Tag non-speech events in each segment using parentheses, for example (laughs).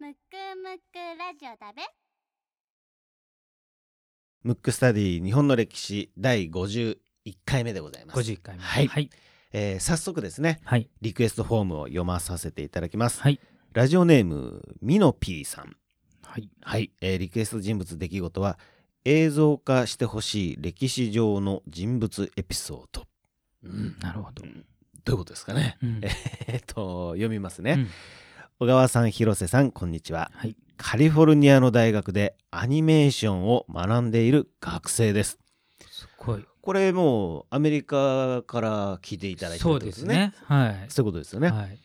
むくむくラジオだべ。ムックスタディ日本の歴史第51回目でございます。51回目。はい。はい。えー早速ですね。はい。リクエストフォームを読まさせていただきます、はい。ラジオネームミノピーさん。はい。はい、えーリクエスト人物出来事は映像化してほしい歴史上の人物エピソード、うん。なるほど。うん。どういうことですかね、うん。(laughs) えーっと読みますね、うん小川さん広瀬さんこんにちは。はい。カリフォルニアの大学でアニメーションを学んでいる学生です。すごい。これもうアメリカから聞いていただいてるそうでってことですね。すね。はい。そういうことですよね、はい。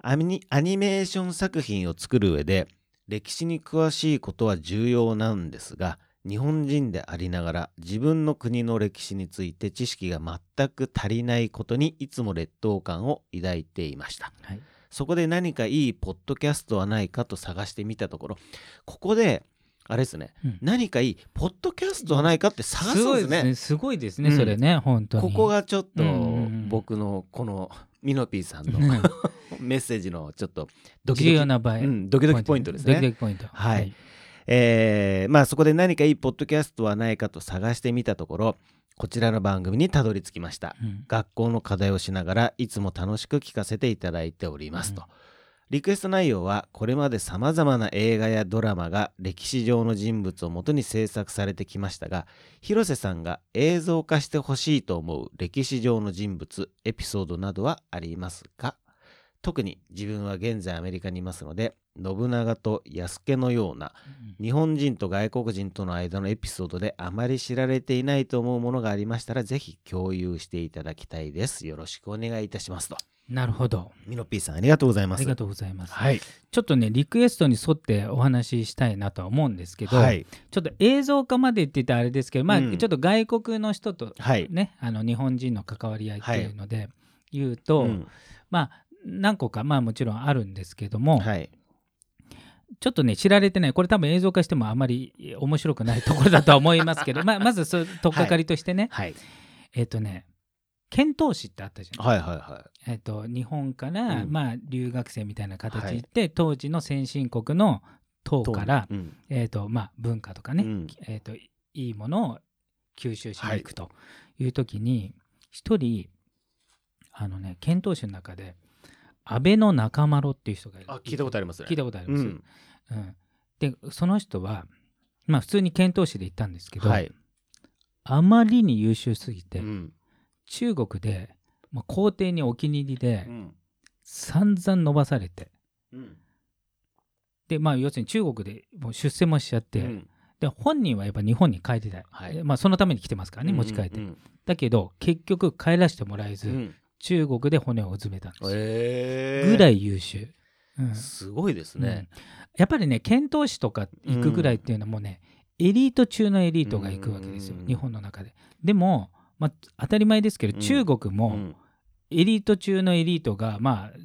アニアニメーション作品を作る上で歴史に詳しいことは重要なんですが日本人でありながら自分の国の歴史について知識が全く足りないことにいつも劣等感を抱いていました。はいそこで何かいいポッドキャストはないかと探してみたところここであれですね。うん。何かいいポッドキャストはないかって探すんですね。すごいですねうん。それね本当に。ここがちょっと僕のこのミノピーさんのね (laughs) メッセージのちょっとドキドキ。重要な場合。うん、ドキドキポイントですね。ドキドキポイント。はい。えーまあそこで何かいいポッドキャストはないかと探してみたところこちらの番組にたどり着きました。うん学校の課題をしながらいつも楽しく聞かせていただいておりますと。リクエスト内容はこれまでさまざまな映画やドラマが歴史上の人物をもとに制作されてきましたが広瀬さんが映像化してほしいと思う歴史上の人物エピソードなどはありますか？特に自分は現在アメリカにいますので信長と安家のような日本人と外国人との間のエピソードであまり知られていないと思うものがありましたらぜひ共有していただきたいです。よろしくお願いいたしますと。なるほど。ミノピーさんありがとうございます。ありがとうございます。はい。ちょっとねリクエストに沿ってお話ししたいなとは思うんですけどはい。ちょっと映像化までって言ったらあれですけどまあうん。ちょっと外国の人とはい。ねあの日本人の関わり合いっていうので言うとうん。まあ何個かまあもちろんあるんですけども、はい。ちょっとね知られてない。これ多分映像化してもあまり面白くないところだとは思いますけど (laughs) まあまずそう取っかかりとしてね、はい。えっ、とね遣唐使ってあったじゃない、はいはいはえっと日本から、うん。まあ、留学生みたいな形で当時の先進国の唐いから、うん。えっとまあ、文化とかね、うん。えっといいものを吸収しに行くという時に一、人あのね遣唐使の中で安倍の中丸っていう人がいる。あ聞いたことありますね。聞いたことあります、うん。うん。でその人はまあ普通に遣唐使で行ったんですけど、はい。あまりに優秀すぎて、うん。中国で、まあ、皇帝にお気に入りでうん。散々伸ばされてうん。でまあ要するに中国でもう出世もしちゃって、うん。で本人はやっぱ日本に帰りた。い、はい。えまあ、そのために来てますからね持ち帰って、うん。だけど結局帰らせてもらえず、うん中国で骨をうずめたんですよ、えー。ぐらい優秀、うん。すごいですね。うん。やっぱりね遣唐使とか行くぐらいっていうのはもうね、エリート中のエリートが行くわけですよ、うん。日本の中で。でも、まあ、当たり前ですけど、うん。中国もうん。エリート中のエリートが、まあ、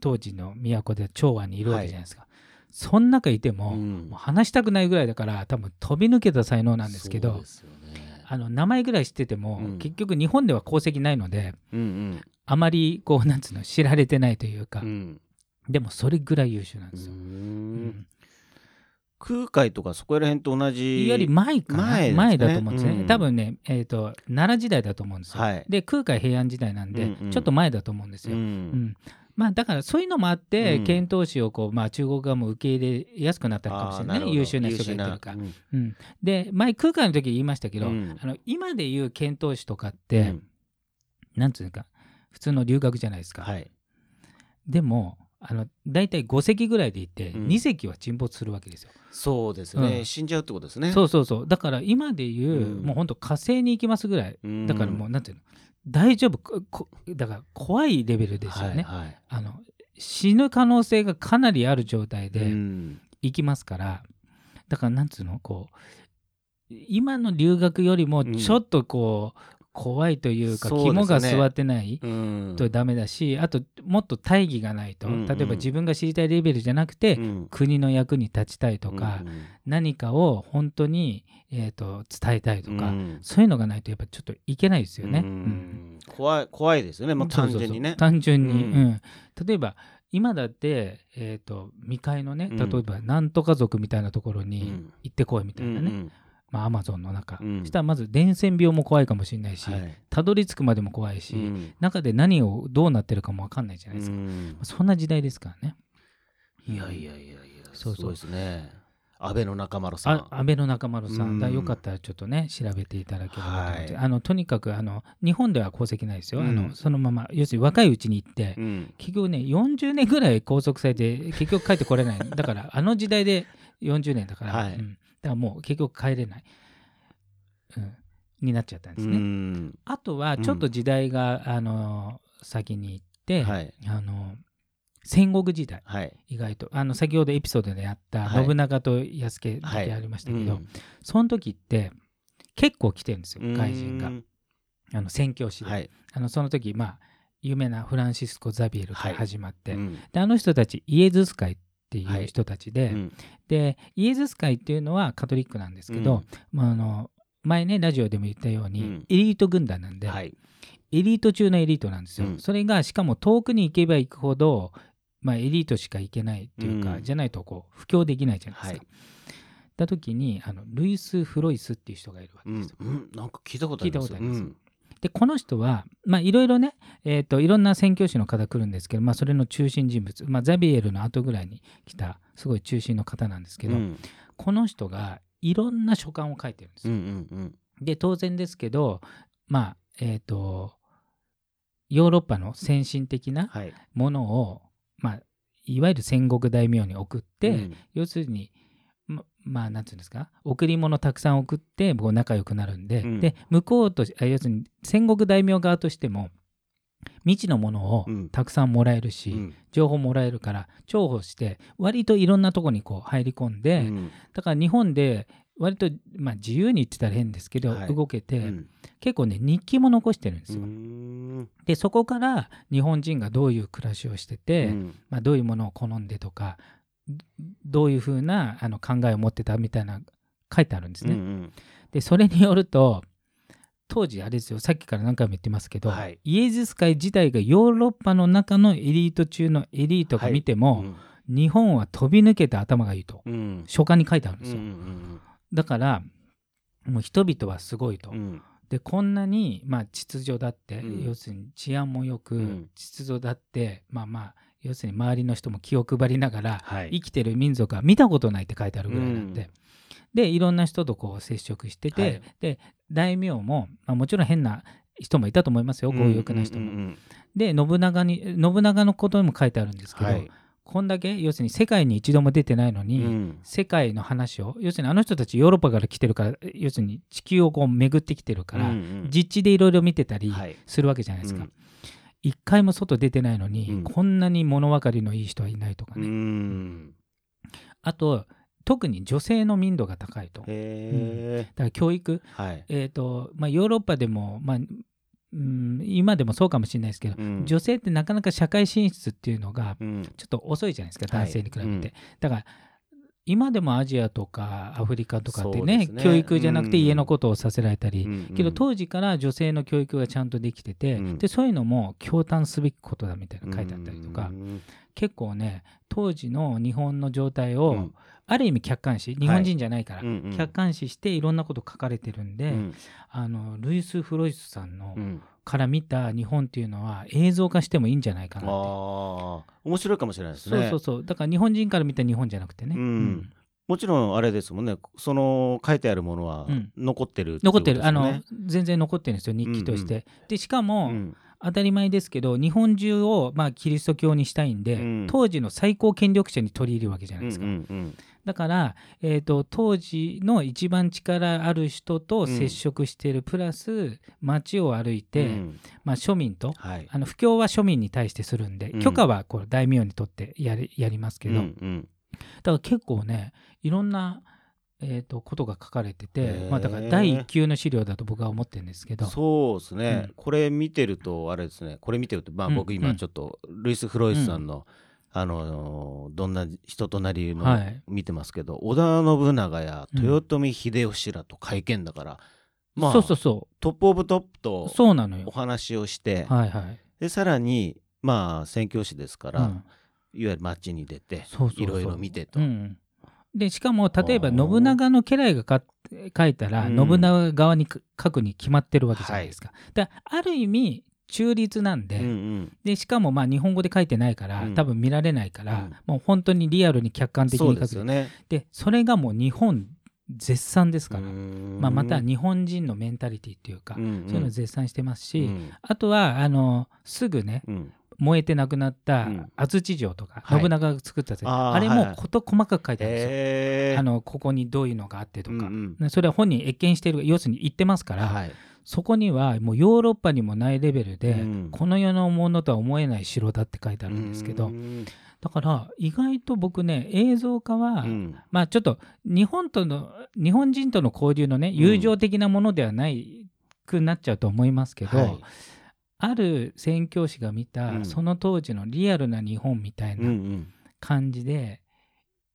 当時の都で長安にいるわけじゃないですか、そん中いても,、うん。もう話したくないぐらいだから多分飛び抜けた才能なんですけど。そうですよねあの名前ぐらい知ってても、うん。結局日本では功績ないのでうんあまりこうなんつうの知られてないというか、うん。うんでもそれぐらい優秀なんうですよ。ん。空海とかそこら辺と同じより前かな？前ね。だと思うんですね、うん。多分ね、えー、と奈良時代だと思うんですよ、はい。で空海平安時代なんで、うんうん。ちょっと前だと思うんですうよ、うん。んまあだからそういうのもあって、うん。遣唐使をこう、まあ、中国側も受け入れやすくなったのかもしれないね。優秀な人がいてるか。ら。優秀うん、で前空海の時言いましたけど、うん。あの今で言う遣唐使とかっなて、うん。なんつうか普通の留学じゃないですか。はい。でもあの大体5隻ぐらいでいて、うん。2隻は沈没するわけですよ。そうですね、うん。死んじゃうってことですね。そうそうそう。だから今で言う、うん。もう本当火星に行きますぐらい。うん。だからもうなんていうの大丈夫？だから怖いレベルですよね。はいはい。あの死ぬ可能性がかなりある状態でうん。行きますから、だからなんつうの？こう今の留学よりもうん。ちょっとこう、怖いというか肝が据わってないうん。とダメだし、あともっと大義がないと、うんうん。例えば自分が知りたいレベルじゃなくて、うん。国の役に立ちたいとか、うん何かを本当に、えー、と伝えたいとか、うん。そういうのがないとやっぱちょっといけないですよね。ううん。ん怖い怖いですよね、まあ、単純にねそうそうそう。単純に、うん。うん。例えば今だって、えー、と未開のねうん。例えばなんとか族みたいなところにうん。行ってこいみたいなね、うんまあアマゾンの中、うん。そしたらまず伝染病も怖いかもしれないし、はい。たどり着くまでも怖いし、うん。中で何をどうなってるかも分かんないじゃないですか、うん。そんな時代ですからね。いやいやいやいやそうそう。ですね。安倍の中丸さん。あ安倍の中丸さん、うん。だよかったらちょっとね調べていただければと思って、はい。あのとにかくあの日本では功績ないですよ、うん。あのそのまま要するに若いうちに行って、うん。結局ね40年ぐらい拘束されて結局帰ってこれない。だからあの時代で40年だから、はい。うんだからもう結局帰れない、うん、になっちゃったんですうね。ん。あとはちょっと時代が、あの先に行って、はい。あの戦国時代。はい。意外と。あの先ほどエピソードでやったはい。信長と安家だけありましたけど、その時って結構来てるんですようん。外人が。うんあの宣教師で、はい。あのその時まあ有名なフランシスコ・ザビエルからはい。始まって、うん。であの人たちイエズス会ってい。はいう人たちで、うん。でイエズス会っていうのはカトリックなんですけど、うん。まあ、あの前ねラジオでも言ったように、うん。エリート軍団なんで、はい。エリート中のエリートなんですよ、うん。それがしかも遠くに行けば行くほど、まあ、エリートしか行けないっていうか、うん。じゃないとこう布教できないじゃないですか。はい。だ時にあのルイス・フロイスっていう人がいるわけうんですよ。うん。なんか聞いたことあります聞いたことあります。うんでこの人はまあいろいろね、えー、といろんな宣教師の方来るんですけど、まあ、それの中心人物、まあ、ザビエルの後ぐらいに来たすごい中心の方なんですけど、うん。この人がいろんな書簡を書いてるんですうんうよ。ん。で当然ですけどまあえっ、とヨーロッパの先進的なはい。ものを、まあ、いわゆる戦国大名に送って、うん。要するにままあなんていうんですか？贈り物たくさん送ってこう仲良くなるんで、うん。で向こうと要するに戦国大名側としても未知のものをうん。たくさんもらえるし、うん。情報もらえるから重宝して割といろんなとこにこう入り込んで、うん。だから日本で割と、まあ、自由に言ってたら変ですけど、はい。動けて、うん。結構ね日記も残してるんですよ。うん。でそこから日本人がどういう暮らしをしてて、うん。まあ、どういうものを好んでとかどどういうふうなあの考えを持ってたみたいな書いてあるんですね。うんでそれによると当時あれですよさっきから何回も言ってますけど、はい。イエズス会自体がヨーロッパの中のエリート中のエリートが見ても、日本は飛び抜けて頭がいいとうん。うん書簡に書いてあるんですうよ。んだからもう人々はすごいと。うん。でこんなに、まあ、秩序だって、うん。要するに治安もよく、うん。秩序だってまあまあ要するに周りの人も気を配りながらはい。生きてる民族は見たことないって書いてあるぐらいなんで、でいろんな人とこう接触してて、はい。で大名も、まあ、もちろん変な人もいたと思いますよ強欲な人も。うんうんで信長に信長のことにも書いてあるんですけど、はい。こんだけ要するに世界に一度も出てないのうに、ん。世界の話を要するにあの人たちヨーロッパから来てるから要するに地球をこう巡ってきてるから、うんうん。実地でいろいろ見てたりはい。するわけじゃないですか。うん一回も外出てないのに、うん。こんなに物分かりのいい人はいないとかうね、ん。あと特に女性の民度が高いと。だかへえら教育、はい。えーとまあ、ヨーロッパでも、まあうん、今でもそうかもしれないですけど、うん。女性ってなかなか社会進出っていうのがうん。ちょっと遅いじゃないですかはい。男性に比べて、うん。だから今でもアジアとかアフリカとかってねね。教育じゃなくてうん。家のことをさせられたり、うんけど当時から女性の教育がちゃんとできてて、うん。でそういうのも驚嘆すべきことだみたいな書いてあったりとか、うん結構ね当時の日本の状態を、うん。ある意味客観視日本人じゃないから、うんうん。客観視していろんなこと書かれてるんで、うん。あのルイス・フロイスさんのうんから見た日本っていうのは映像化してもいいんじゃないかあなって。ー面白いかもしれないですね。そうそうそう。だから日本人から見た日本じゃなくてね、うん。もちろんあれですもんね。その書いてあるものはうん。残ってるって残ってる、あの全然残ってるんですよ。日記として。でしかも、うん当たり前ですけど日本中を、まあ、キリスト教にしたいんで、うん。当時の最高権力者に取り入るわけじゃないですか。うんうんだから、えー、と当時の一番力ある人と接触している、プラス街を歩いて、うん。まあ、庶民とはい。あの布教は庶民に対してするんで、うん。許可はこう大名にとってやりやりますけど、うんうん。だから結構ねいろんな、えー、とことが書かれててまあ、だから第一級の資料だと僕は思ってるんですけど。そうですね、うん。これ見てるとあれですね。これ見てるとまあうん。僕今うんちょっとルイス・フロイスさんの、あのーどんな人となりのはい。見てますけど、織田信長やうん。豊臣秀吉らと会見だから、まあそうそうそトップオブトップうとそうなのよ。お。話をして、はいはい。でさらにまあ宣教師ですから、うん。いわゆる街に出ていろいろ見てと、うん、でしかも例えば信長の家来がか書いたら、うん。信長側にか書くに決まってるわけじゃないですか。だからある意味中立なんで,、うんうん。でしかもまあ日本語で書いてないから、うん。多分見られないから、うん。もう本当にリアルに客観的に書く。ですよね。でそれがもう日本絶賛ですから、ままあ、また日本人のメンタリティっていうか、うんうん。そういうのを絶賛してますし、うん。あとはあのすぐねうん。燃えてなくなったうん。安土城とか、はい。信長が作ったあーあれも事細かく書いてあるんですよ。あのここにどういうのがあってとか、うんうん。ねそれは本人謁見している要するに言ってますから、はい。そこにはもうヨーロッパにもないレベルで、うん。この世のものとは思えない城だって書いてあるんですけど、うんだから意外と僕ね映像化は、うん。まあちょっと日本との日本人との交流のね友情的なものではないくなっちゃうと思いますけど、はい。ある宣教師が見た、うん。その当時のリアルな日本みたいうんうなん。感じで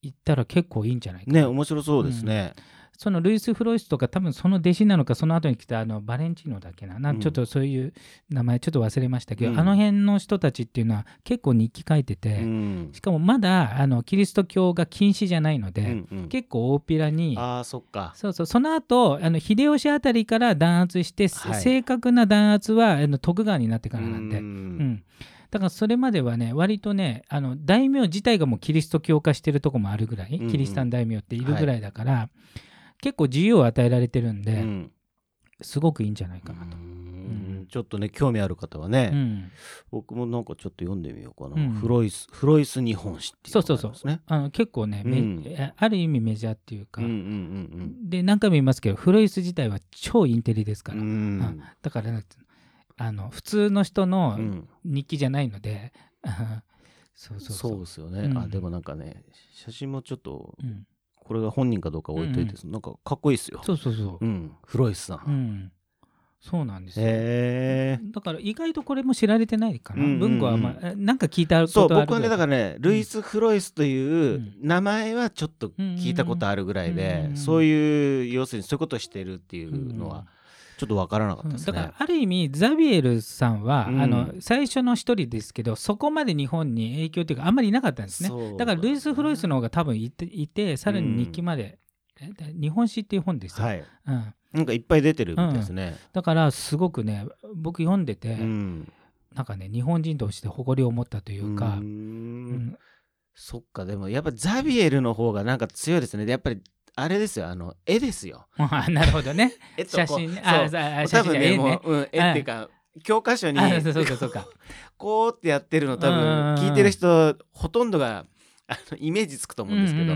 行ったら結構いいんじゃないかな。ね面白そうですね、そのルイス・フロイスとか多分その弟子なのかその後に来たあのバレンチーノだっけな。なちょっとそういう名前ちょっと忘れましたけど、うん。あの辺の人たちっていうのは結構日記書いてて、うん。しかもまだあのキリスト教が禁止じゃないので、うんうん。結構大っぴらにああそっか。そうそうその後あの秀吉あたりから弾圧して、はい。正確な弾圧はあの徳川になってからなんで、ううんん。だからそれまではね割とねあの大名自体がもうキリスト教化してるとこもあるぐらい、うんうん。キリシタン大名っているぐらいだから、結構自由を与えられてるんで、うん。すごくいいんじゃないかなと。うん。ちょっとね興味ある方はね、うん、僕もなんかちょっと読んでみようかな、うん。フロイスフロイス日本史っていうのがありますね。あの結構ね、めうん。えある意味メジャーっていうか、うんうんで何回も言いますけどフロイス自体は超インテリですから、うん。うん。うんだからあの普通の人のうん。日記じゃないので、(laughs) そうそうそう。そうですよね、うん。あでもなんかね写真もちょっとうんこれが本人かどうか置いといて、なんかかっこいいですよ。そうそうそう。うん。フロイスさん、うん、そうなんですよ。へえだから意外とこれも知られてないかな。うんうんうん。文庫は、まあ、えなんか聞いたことそうある僕はねだからねルイス・フロイスといううん名前はちょっと聞いたことあるぐらいで、うん。うんうんそういう要するにそういうことをしてるっていうのはちょっとわからなかったうんですね。だからある意味ザビエルさんは、うん。あの最初の一人ですけどそこまで日本に影響というかあんまりいなかったんですね。そうだからルイス・フロイスの方が多分いていてさらに日記まで、えで日本史っていう本ですよ、はい。うん、なんかいっぱい出てるみたいですね。だからすごくね僕読んでて、うん。なんかね日本人として誇りを持ったというかうん。ん。そっかでもやっぱザビエルの方がなんか強いですね。でやっぱりあれですよあの絵ですよ。(laughs) あなるほどね。(laughs) 絵と写真ね。あ写真分ね。もう、うん、絵っていうか教科書にあそうかそうか。(laughs) こうってやってるの多分聞いてる人ほとんどがあのイメージつくと思うんですけど、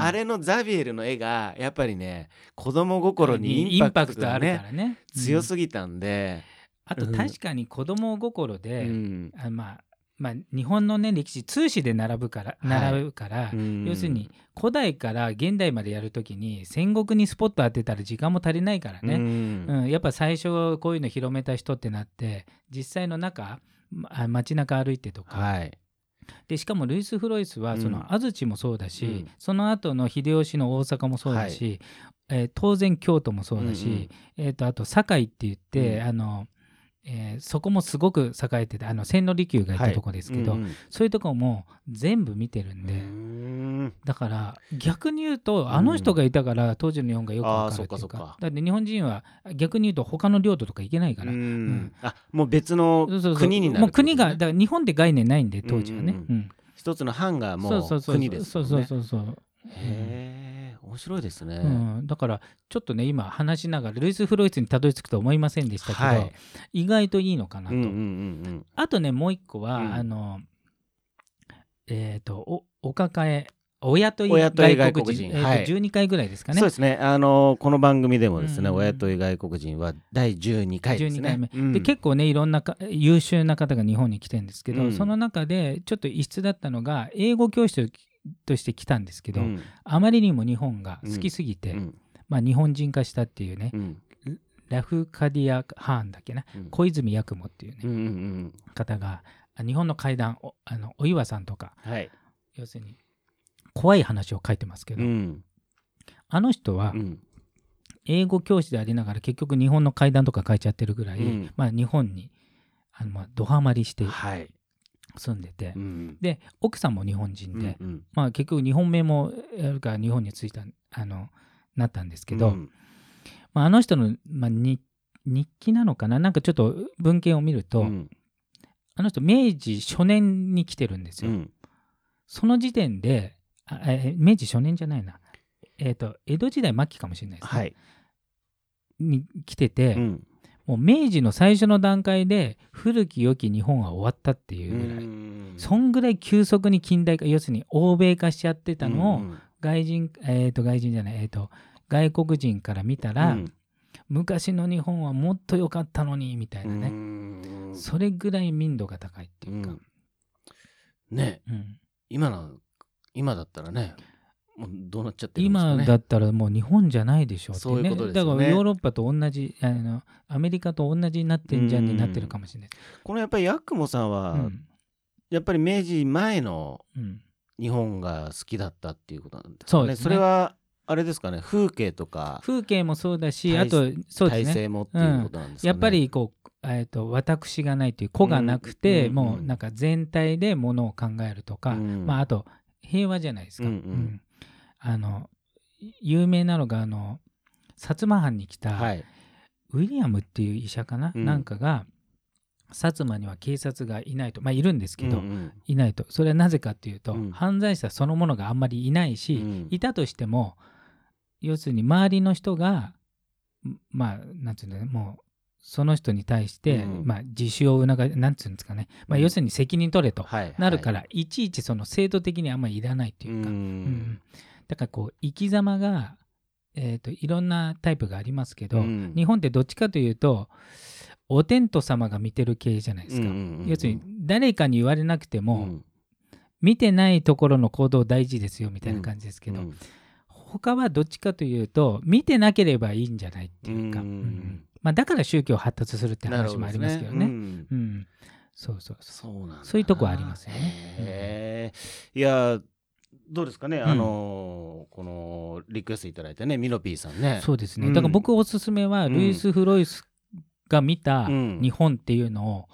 あれのザビエルの絵がやっぱりね子供心にインパクトがあるかねらね。強ぎ、すぎたんで、あと確かに子供心で、うん。あまあまあ日本のね歴史通史で並ぶからはい。並ぶから、うん。要するに古代から現代までやるときに戦国にスポット当てたら時間も足りないからうね、ん。うんやっぱ最初こういうの広めた人ってなって実際の中ま街中歩いてとか、はい。でしかもルイス・フロイスはうん。その安土もそうだし、うん。その後の秀吉の大阪もそうだし、えー当然京都もそうだし、うんうん。えー、とあと堺って言って、うん。あのえーそこもすごく栄えててあの千利休がいたとこですけど、うんうん。そういうとこも全部見てるんで、だから逆に言うとあの人がいたから当時の日本がよくわかるっていうか,、あーそっかか。だって日本人は逆に言うと他の領土とか行けないから、うん。ん。あもう別のそうそうそう。国になるもう国がだから日本って概念ないんで当時はね、うんうん。うん。一つの藩がもそうそううそう。国ですそうそうもんねそうそう。へえ面白いですね、うん、だからちょっとね今話しながらルイス・フロイスにたどり着くと思いませんでしたけど、はい。意外といいのかなと、うんうんうんあとねもう一個は、うん。あのえっ、とおお抱え親とい外外国国人えーはい。12回ぐらいですかうん、ね。そうですね。あのこの番組でもですね、うん親とい外国人は第12回です12ね回目、うん。で結構ねいろんなか優秀な方が日本に来てるんですけど、うん。その中でちょっと異質だったのが英語教師として来たんですけど、うん。あまりにも日本が好きすぎて、うん。まあ、日本人化したっていうね、うん。ラフカディア・ハーンだっけなうん。小泉八雲っていうね、うんうんうん方があ日本の怪談おあのお岩さんとかはい。要するに怖い話を書いてますけど、うん。あの人はうん。英語教師でありながら結局日本の怪談とか書いちゃってるぐらい、うん。まあ、日本にあのまあドハマりしてはい住んでて、うんで奥さんも日本人で、うんうん。まあ、結局日本名もやるから日本に着いたあのなったんですけど、うん。まあ、あの人の、まあ、に日記なのかな？なんかちょっと文献を見ると、うん。あの人明治初年に来てるんですよ。うん。その時点であえ明治初年じゃないな、えー、と江戸時代末期かもしれないですね、はい。に来てて、うんもう明治の最初の段階で古き良き日本は終わったっていうぐらい、うん。そんぐらい急速に近代化要するに欧米化しちゃってたのを、うん。外人えっ、と外人じゃないえっ、と外国人から見たら、うん。昔の日本はもっと良かったのにみたいなね、うん。それぐらい民度が高いっていうか、うん。ね。うん。今の今だったらねもうどうなっちゃってるんですかね。今だったらもう日本じゃないでしょってそういうことですよね。だからヨーロッパと同じあのアメリカと同じになってんじゃんになってるかもしれない。このやっぱりヤクモさんは、うん。やっぱり明治前のうん。日本が好きだったっていうことなんですですね。それはあれですかね。風景とか風景もそうだし体あとそう体ですね。制もっていうことなんですかね、やっぱりこう、えー、と私がないという子がなくて、うんもうなんか全体でものを考えるとか、うん。まあ、あと平和じゃないですか。うん。うんあの有名なのがあの薩摩藩に来た、はい。ウィリアムっていう医者かな、うん。なんかが薩摩には警察がいないと。まあいるんですけど、うんうん。いないと。それはなぜかっていうと、うん。犯罪者そのものがあんまりいないし、うん。いたとしても要するに周りの人がんまあなんていうのもうその人に対して、うん。まあ、自首を促なんていうんですかね、まあ、うん。要するに責任取れとはいなるから、い、ちいちその制度的にあんまりいらないっていうか、うんうんだからこう生き様が、えー、といろんなタイプがありますけど、うん。日本ってどっちかというとお天道様が見てる系じゃないですか、うんうんうんうん。要するに誰かに言われなくても、うん。見てないところの行動大事ですよみたいな感じですけど、うん。他はどっちかというと見てなければいいんじゃないっていうか、うんうんまあ、だから宗教発達するって話もありますけどね。うんうんそうそうそう。そういうとこありますよね。へえいやどうですかね、あのーこのリクエストいただいたねミノピーさんね。そうですね、うん。だから僕おすすめはうん。ルイス・フロイスが見たうん。日本っていうのを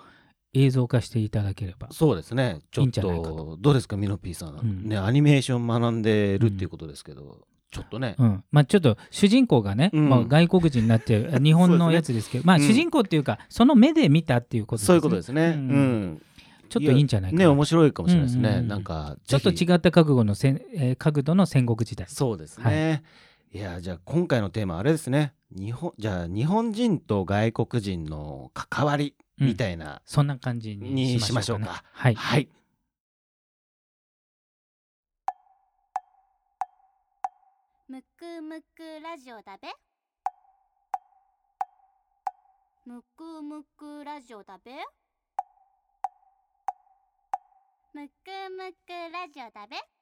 映像化していただければ、そうですね。ちょっとどうですか？ミノピーさん、うん。ねアニメーション学んでるっていうことですけど、ちょっとね、うん。まあ、ちょっと主人公がね、うん。まあ、外国人になって (laughs) 日本のやつですけどまあうん。主人公っていうかその目で見たっていうことですね。そういうことですね、ううんんちょっといいんじゃないかな。ね面白いかもしれないですね、うんうんうん。なんかちょっと違った角度のせん、えー角度の戦国時代。そうですね、い、やじゃあ今回のテーマあれですね。日本じゃあ日本人と外国人の関わりみたいな、そんな感じににしましょうか,、ね、しましょうか。はい。はい。むくむくラジオだべ。むくむくラジオだべむくむくラジオだべ。